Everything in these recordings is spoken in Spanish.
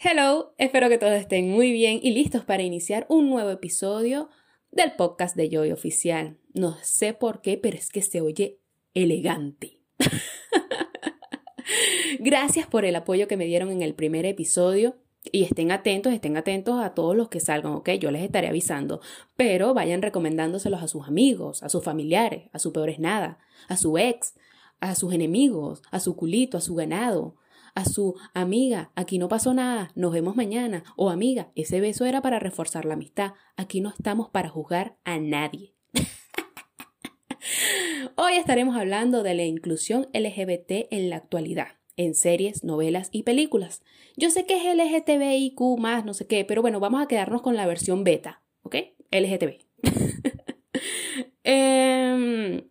Hello, espero que todos estén muy bien y listos para iniciar un nuevo episodio del podcast de Joy Oficial. No sé por qué, pero es que se oye elegante. Gracias por el apoyo que me dieron en el primer episodio. Y estén atentos, estén atentos a todos los que salgan, ¿ok? Yo les estaré avisando. Pero vayan recomendándoselos a sus amigos, a sus familiares, a su peores nada, a su ex, a sus enemigos, a su culito, a su ganado, a su amiga, aquí no pasó nada, nos vemos mañana, o amiga, ese beso era para reforzar la amistad, aquí no estamos para juzgar a nadie. Hoy estaremos hablando de la inclusión LGBT en la actualidad, en series, novelas y películas. Yo sé que es LGTBIQ más, no sé qué, pero bueno, vamos a quedarnos con la versión beta, ¿ok? LGTB. Em,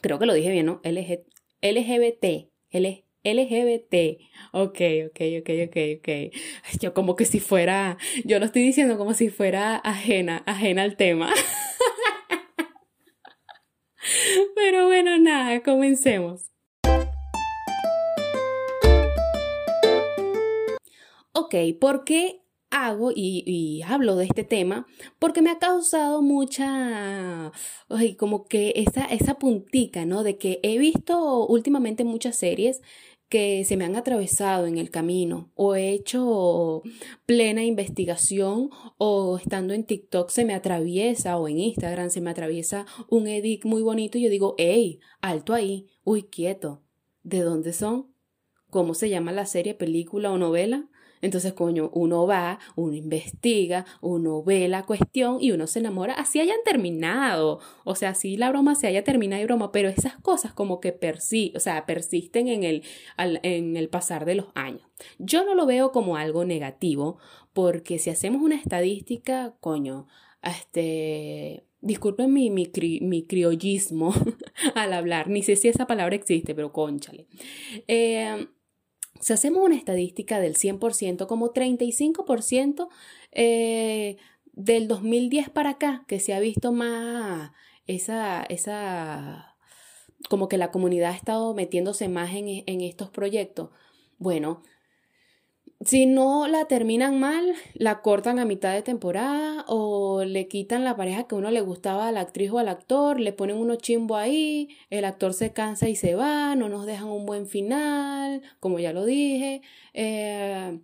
creo que lo dije bien, ¿no? LG, LGBT, LGBT. LGBT. Ok, ok, ok, ok, ok. Yo como que si fuera, yo lo estoy diciendo como si fuera ajena, ajena al tema. Pero bueno, nada, comencemos. Ok, ¿por qué hago y, hablo de este tema? Porque me ha causado mucha, como que esa, esa puntica, ¿no? De que he visto últimamente muchas series que se me han atravesado en el camino o he hecho plena investigación o estando en TikTok se me atraviesa o en Instagram se me atraviesa un edit muy bonito y yo digo, hey, alto ahí, uy, quieto, ¿de dónde son? ¿Cómo se llama la serie, película o novela? Entonces, coño, uno va, uno investiga, uno ve la cuestión y uno se enamora, así hayan terminado. O sea, así la broma se haya terminado y broma, pero esas cosas como que persi o sea, persisten en el, en el pasar de los años. Yo no lo veo como algo negativo, porque si hacemos una estadística, coño, este, disculpen mi, mi, mi criollismo al hablar, ni sé si esa palabra existe, pero conchale. Eh, si hacemos una estadística del 100%, como 35% eh, del 2010 para acá, que se ha visto más esa, esa, como que la comunidad ha estado metiéndose más en, en estos proyectos. Bueno, si no la terminan mal, la cortan a mitad de temporada o le quitan la pareja que uno le gustaba a la actriz o al actor, le ponen uno chimbo ahí, el actor se cansa y se va, no nos dejan un buen final, como ya lo dije, eh,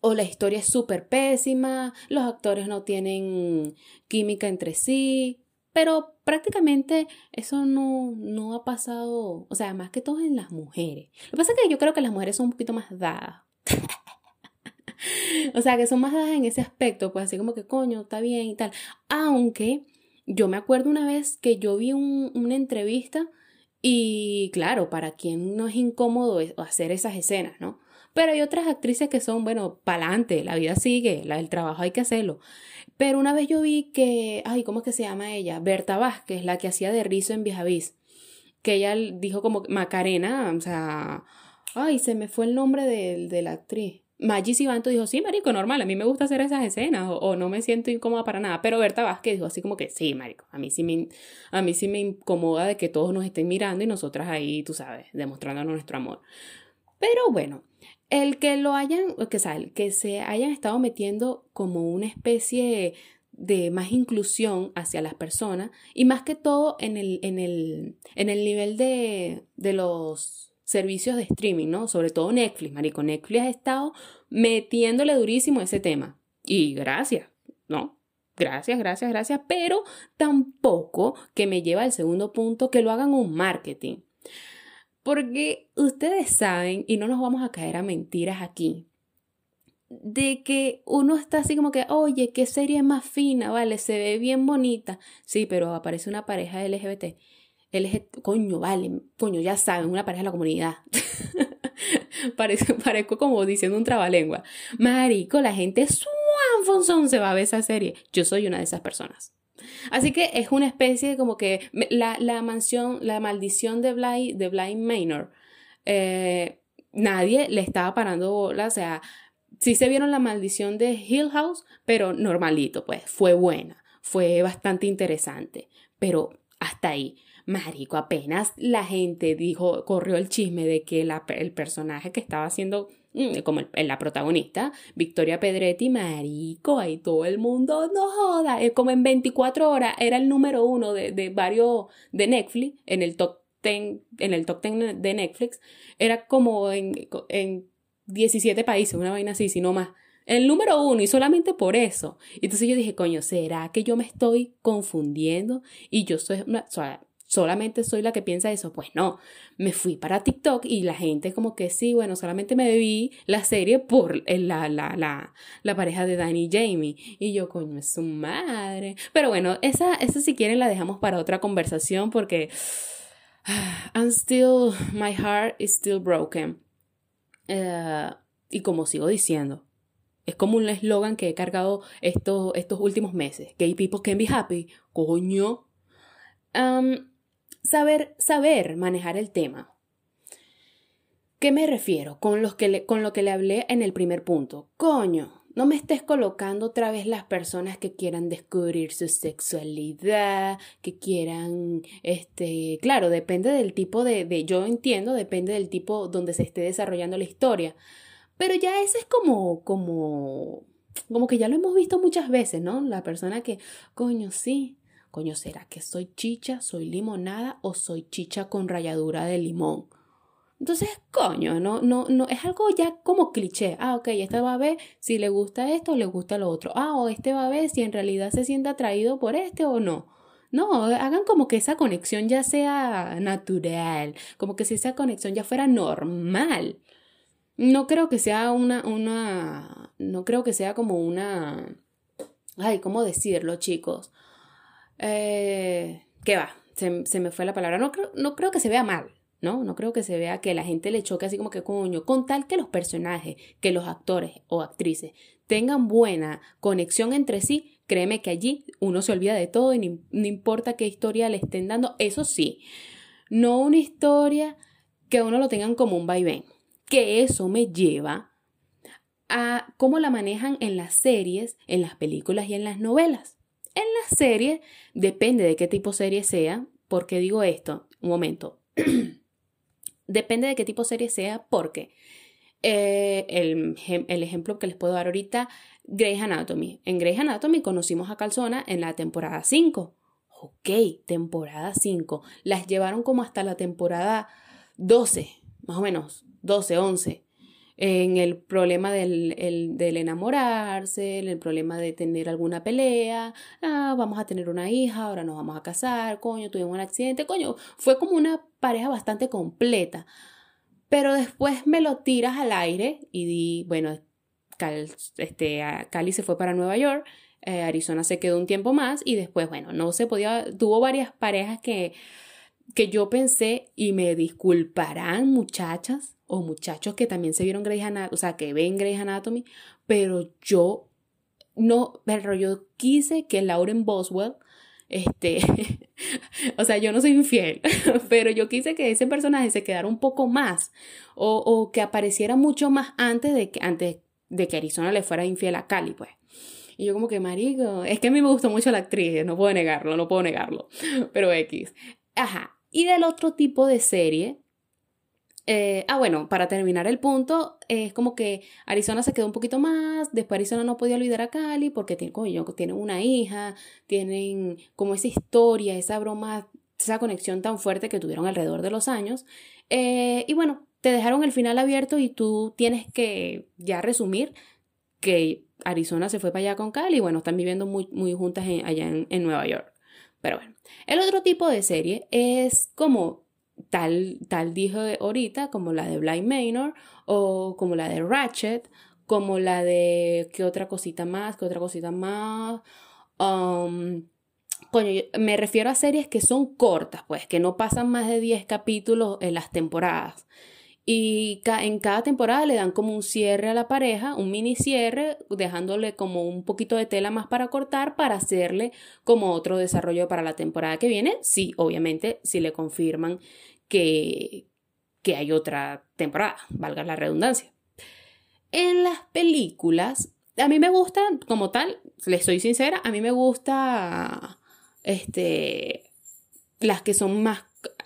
o la historia es súper pésima, los actores no tienen química entre sí, pero prácticamente eso no, no ha pasado, o sea, más que todo en las mujeres. Lo que pasa es que yo creo que las mujeres son un poquito más dadas. O sea, que son más dadas en ese aspecto, pues así como que coño, está bien y tal. Aunque yo me acuerdo una vez que yo vi una entrevista y claro, para quien no es incómodo hacer esas escenas, ¿no? Pero hay otras actrices que son, bueno, pa'lante, la vida sigue, la, el trabajo hay que hacerlo. Pero una vez yo vi que, ay, ¿cómo es que se llama ella? Berta Vázquez, la que hacía de rizo en Vijavis, que ella dijo como Macarena, o sea, ay, se me fue el nombre de la actriz. Maggie Sibanto dijo, sí, marico, normal, a mí me gusta hacer esas escenas o, no me siento incómoda para nada. Pero Berta Vázquez dijo así como que, sí, marico, a mí sí me, a mí sí me incomoda de que todos nos estén mirando y nosotras ahí, tú sabes, demostrándonos nuestro amor. Pero bueno, el que lo hayan, que, que se hayan estado metiendo como una especie de más inclusión hacia las personas y más que todo en el, en el, en el nivel de, de los servicios de streaming, ¿no? Sobre todo Netflix, marico. Netflix ha estado metiéndole durísimo ese tema. Y gracias, ¿no? Gracias, gracias, gracias. Pero tampoco que me lleva al segundo punto que lo hagan un marketing. Porque ustedes saben, y no nos vamos a caer a mentiras aquí, de que uno está así como que, oye, qué serie más fina, vale, se ve bien bonita. Sí, pero aparece una pareja LGBT LGBT, coño, vale, coño, ya saben, una pareja de la comunidad. parezco, parezco como diciendo un trabalengua. Marico, la gente Fonson se va a ver esa serie. Yo soy una de esas personas. Así que es una especie de como que la, la mansión, la maldición de Bly, de Manor, eh, nadie le estaba parando bola, o sea, sí se vieron la maldición de Hill House, pero normalito, pues fue buena, fue bastante interesante, pero hasta ahí. Marico, apenas la gente dijo, corrió el chisme de que el personaje que estaba haciendo mm, como la protagonista, Victoria Pedretti, marico, ahí todo el mundo, no joda, es como en 24 horas era el número uno de, de varios de Netflix, en el top 10, en el top 10 de Netflix, era como en, en 17 países, una vaina así, si no más. El número uno, y solamente por eso. Entonces yo dije, coño, ¿será que yo me estoy confundiendo? Y yo soy, solamente soy la que piensa eso. Pues no, me fui para TikTok y la gente como que sí, bueno, solamente me vi la serie por la, la, la, la pareja de Danny y Jamie. Y yo, coño, es su madre. Pero bueno, esa, esa si quieren la dejamos para otra conversación porque I'm still, my heart is still broken. Eh, y como sigo diciendo, es como un eslogan que he cargado estos, estos últimos meses. Gay people can be happy. Coño. Saber, saber manejar el tema. ¿Qué me refiero con, los que con lo que le hablé en el primer punto? Coño, no me estés colocando otra vez las personas que quieran descubrir su sexualidad, que quieran, este, claro, depende del tipo de, de, yo entiendo, depende del tipo donde se esté desarrollando la historia. Pero ya ese es como, como, como que ya lo hemos visto muchas veces, ¿no? La persona que, coño, sí, coño, ¿será que soy chicha, soy limonada o soy chicha con ralladura de limón? Entonces, coño, no, no, no, es algo ya como cliché. Ah, ok, este va a ver si le gusta esto o le gusta lo otro. Ah, o este va a ver si en realidad se siente atraído por este o no. No, hagan como que esa conexión ya sea natural, como que si esa conexión ya fuera normal. No creo que sea una, una, no creo que sea como una, ay, ¿cómo decirlo, chicos? Eh, ¿Qué va? Se, se, me fue la palabra. No creo, no creo que se vea mal, ¿no? No creo que se vea que la gente le choque así como que coño, con tal que los personajes, que los actores o actrices tengan buena conexión entre sí, créeme que allí uno se olvida de todo y no importa qué historia le estén dando, eso sí, no una historia que uno lo tengan como un vaivén que eso me lleva a cómo la manejan en las series, en las películas y en las novelas. En las series, depende de qué tipo serie sea, porque digo esto, un momento, depende de qué tipo de serie sea, porque eh, el, el, ejemplo que les puedo dar ahorita, Grey's Anatomy. En Grey's Anatomy conocimos a Calzona en la temporada 5. Ok, temporada 5. Las llevaron como hasta la temporada 12, más o menos, 12, 11, en el problema del, del, enamorarse, en el problema de tener alguna pelea, ah, vamos a tener una hija, ahora nos vamos a casar, coño, tuvimos un accidente, coño, fue como una pareja bastante completa. Pero después me lo tiras al aire y di, bueno, este, Cali se fue para Nueva York, eh, Arizona se quedó un tiempo más y después, bueno, no se podía, tuvo varias parejas que, que yo pensé y me disculparán muchachas, o muchachos que también se vieron Grey's Anatomy, o sea, que ven Grey's Anatomy, pero yo no, pero yo quise que Lauren Boswell, este, o sea, yo no soy infiel, pero yo quise que ese personaje se quedara un poco más, o, o que apareciera mucho más antes de que, antes de que Arizona le fuera infiel a Cali, pues. Y yo como que, marico, es que a mí me gustó mucho la actriz, no puedo negarlo, no puedo negarlo, pero X. Ajá. Y del otro tipo de serie, eh, ah, bueno, para terminar el punto, es como que Arizona se quedó un poquito más, después Arizona no podía olvidar a Cali porque tienen, tienen una hija, tienen como esa historia, esa broma, esa conexión tan fuerte que tuvieron alrededor de los años. Eh, y bueno, te dejaron el final abierto y tú tienes que ya resumir que Arizona se fue para allá con Cali y bueno, están viviendo muy, muy juntas allá en Nueva York. Pero bueno, el otro tipo de serie es como tal, tal dije ahorita, como la de Blind Manor o como la de Ratchet, como la de qué otra cosita más, qué otra cosita más. Um, coño, me refiero a series que son cortas, pues, que no pasan más de 10 capítulos en las temporadas. Y en cada temporada le dan como un cierre a la pareja, un mini cierre, dejándole como un poquito de tela más para cortar para hacerle como otro desarrollo para la temporada que viene. Sí, obviamente, si le confirman que, que hay otra temporada, valga la redundancia. En las películas, a mí me gusta, como tal, les soy sincera, a mí me gusta este, las que son más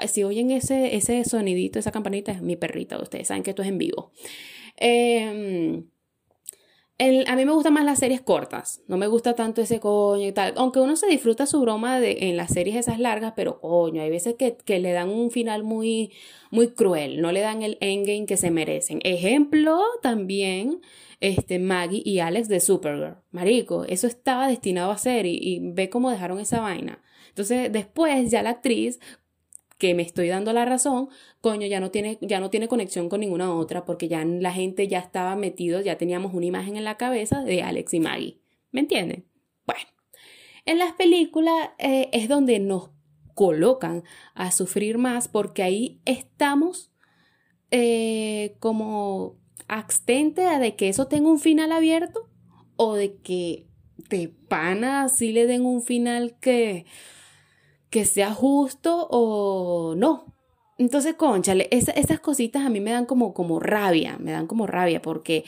si oyen ese, ese sonidito, esa campanita, es mi perrita. Ustedes saben que esto es en vivo. Eh, a mí me gustan más las series cortas, no me gusta tanto ese coño y tal, aunque uno se disfruta su broma de, en las series esas largas, pero coño, hay veces que, que, le dan un final muy, muy cruel, no le dan el endgame que se merecen. Ejemplo también, este, Maggie y Alex de Supergirl. Marico, eso estaba destinado a ser y, y ve cómo dejaron esa vaina. Entonces, después ya la actriz que me estoy dando la razón, coño, ya no tiene, ya no tiene conexión con ninguna otra, porque ya la gente ya estaba metido, ya teníamos una imagen en la cabeza de Alex y Maggie. ¿Me entienden? Bueno, en las películas eh, es donde nos colocan a sufrir más, porque ahí estamos eh, como abstente a de que eso tenga un final abierto o de que de pana sí le den un final que que sea justo o no. Entonces, conchale, esas cositas a mí me dan como, como rabia, me dan como rabia, porque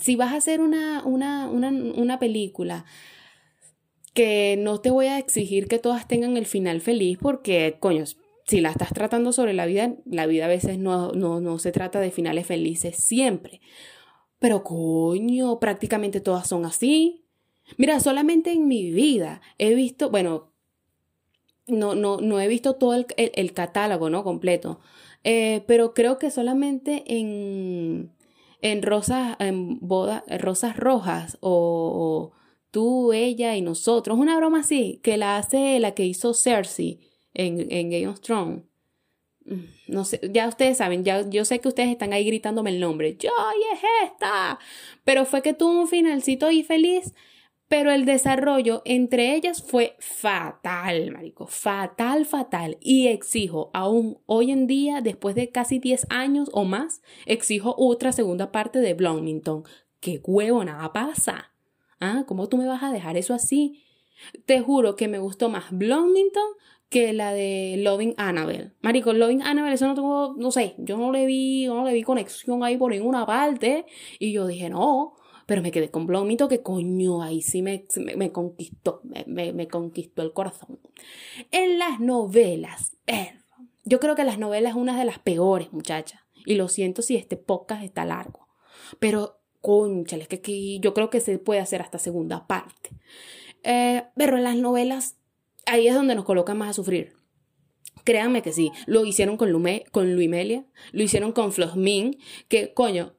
si vas a hacer una, una, una, una película que no te voy a exigir que todas tengan el final feliz, porque, coño, si la estás tratando sobre la vida, la vida a veces no, no, no se trata de finales felices siempre. Pero, coño, prácticamente todas son así. Mira, solamente en mi vida he visto, bueno, no, no, no he visto todo el, catálogo, ¿no? Completo. Eh, pero creo que solamente en, en rosas, en boda, rosas rojas o, tú, ella y nosotros, una broma así, que la hace la que hizo Cersei en, Game of Thrones. Mm, no sé, ya ustedes saben, ya yo sé que ustedes están ahí gritándome el nombre. ¡Yo, y es esta! Pero fue que tuvo un finalcito ahí feliz pero el desarrollo entre ellas fue fatal, marico, fatal, fatal. Y exijo, aún hoy en día, después de casi 10 años o más, exijo otra segunda parte de Bloomington. ¿Qué huevo, nada pasa? ¿Ah? ¿Cómo tú me vas a dejar eso así? Te juro que me gustó más Bloomington que la de Loving Annabelle. Marico, Loving Annabelle, eso no tuvo, no sé, yo no le vi, no le vi conexión ahí por ninguna parte. Y yo dije, no, pero me quedé con Blomito que coño, ahí sí me, me, conquistó, me, me, conquistó el corazón. En las novelas, yo creo que las novelas es una de las peores, muchachas. Y lo siento si este podcast está largo. Pero, conchale, es que, yo creo que se puede hacer hasta segunda parte. Eh, pero en las novelas, ahí es donde nos colocan más a sufrir. Créanme que sí, lo hicieron con, Lume, con Luimelia, lo hicieron con Flosmin, que coño,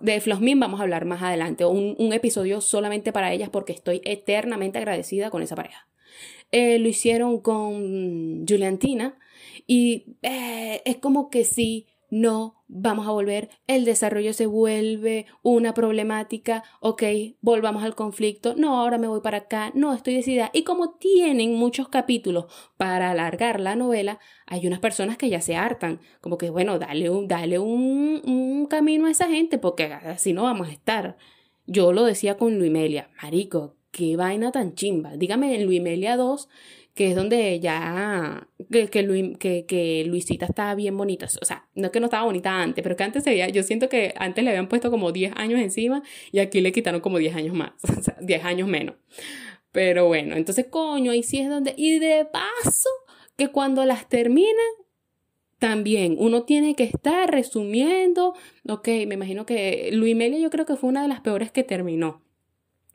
de Flosmin vamos a hablar más adelante, un, un, episodio solamente para ellas porque estoy eternamente agradecida con esa pareja. Eh, lo hicieron con Juliantina y eh, es como que sí no vamos a volver, el desarrollo se vuelve una problemática, ok, volvamos al conflicto, no, ahora me voy para acá, no, estoy decidida. Y como tienen muchos capítulos para alargar la novela, hay unas personas que ya se hartan, como que bueno, dale un, dale un, camino a esa gente, porque así no vamos a estar. Yo lo decía con Luimelia, marico, qué vaina tan chimba. Dígame en Luimelia 2 que es donde ya que, Luisita estaba bien bonita. O sea, no es que no estaba bonita antes, pero que antes se veía, yo siento que antes le habían puesto como 10 años encima y aquí le quitaron como 10 años más, o sea, 10 años menos. Pero bueno, entonces coño, ahí sí es donde... Y de paso, que cuando las terminan, también uno tiene que estar resumiendo. Ok, me imagino que Luis Melia yo creo que fue una de las peores que terminó.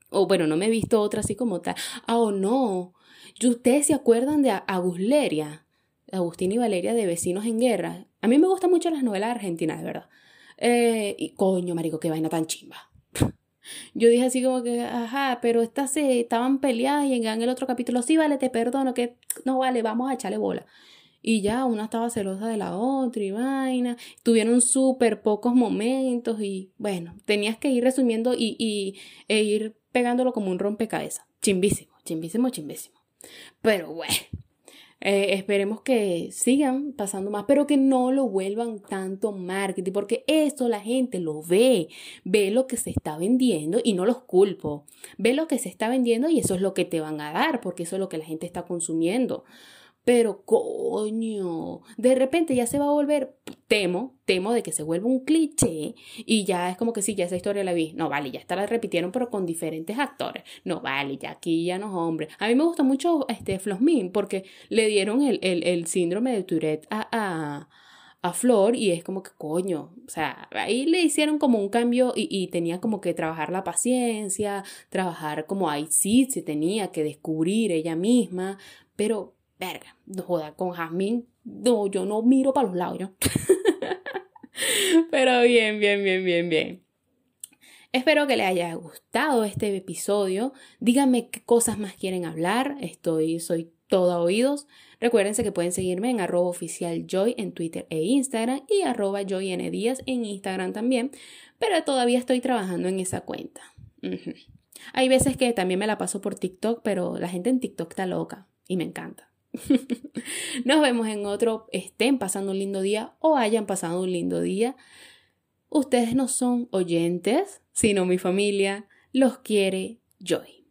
O bueno, no me he visto otra así como tal. Ah, o no. ¿Y ustedes se acuerdan de Agusleria? Agustín y Valeria de Vecinos en Guerra. A mí me gustan mucho las novelas argentinas, de verdad. Eh, y coño, marico, qué vaina tan chimba. Yo dije así como que, ajá, pero estas se estaban peleadas y en el otro capítulo, sí, vale, te perdono, que no vale, vamos a echarle bola. Y ya una estaba celosa de la otra y vaina. Tuvieron súper pocos momentos y bueno, tenías que ir resumiendo y, e ir pegándolo como un rompecabezas. Chimbísimo, chimbísimo, chimbísimo. Pero bueno, eh, esperemos que sigan pasando más, pero que no lo vuelvan tanto marketing, porque eso la gente lo ve, ve lo que se está vendiendo y no los culpo. Ve lo que se está vendiendo y eso es lo que te van a dar, porque eso es lo que la gente está consumiendo. Pero coño, de repente ya se va a volver, temo, temo de que se vuelva un cliché y ya es como que sí, ya esa historia la vi. No, vale, ya esta la repitieron pero con diferentes actores. No, vale, ya aquí ya no es hombre. A mí me gusta mucho este Flosmin porque le dieron el, el, el síndrome de Tourette a, a, a Flor y es como que coño, o sea, ahí le hicieron como un cambio y, tenía como que trabajar la paciencia, trabajar como ahí sí se tenía que descubrir ella misma, pero verga, no joda, con Jasmine, no, yo no miro para los lados, ¿no? pero bien, bien, bien, bien, bien. Espero que les haya gustado este episodio. Díganme qué cosas más quieren hablar. Estoy, soy todo oídos. Recuérdense que pueden seguirme en arroba oficial joy en Twitter e Instagram y arroba joyndíaz en Instagram también, pero todavía estoy trabajando en esa cuenta. Hay veces que también me la paso por TikTok, pero la gente en TikTok está loca y me encanta. Nos vemos en otro, estén pasando un lindo día o hayan pasado un lindo día. Ustedes no son oyentes, sino mi familia los quiere Joy.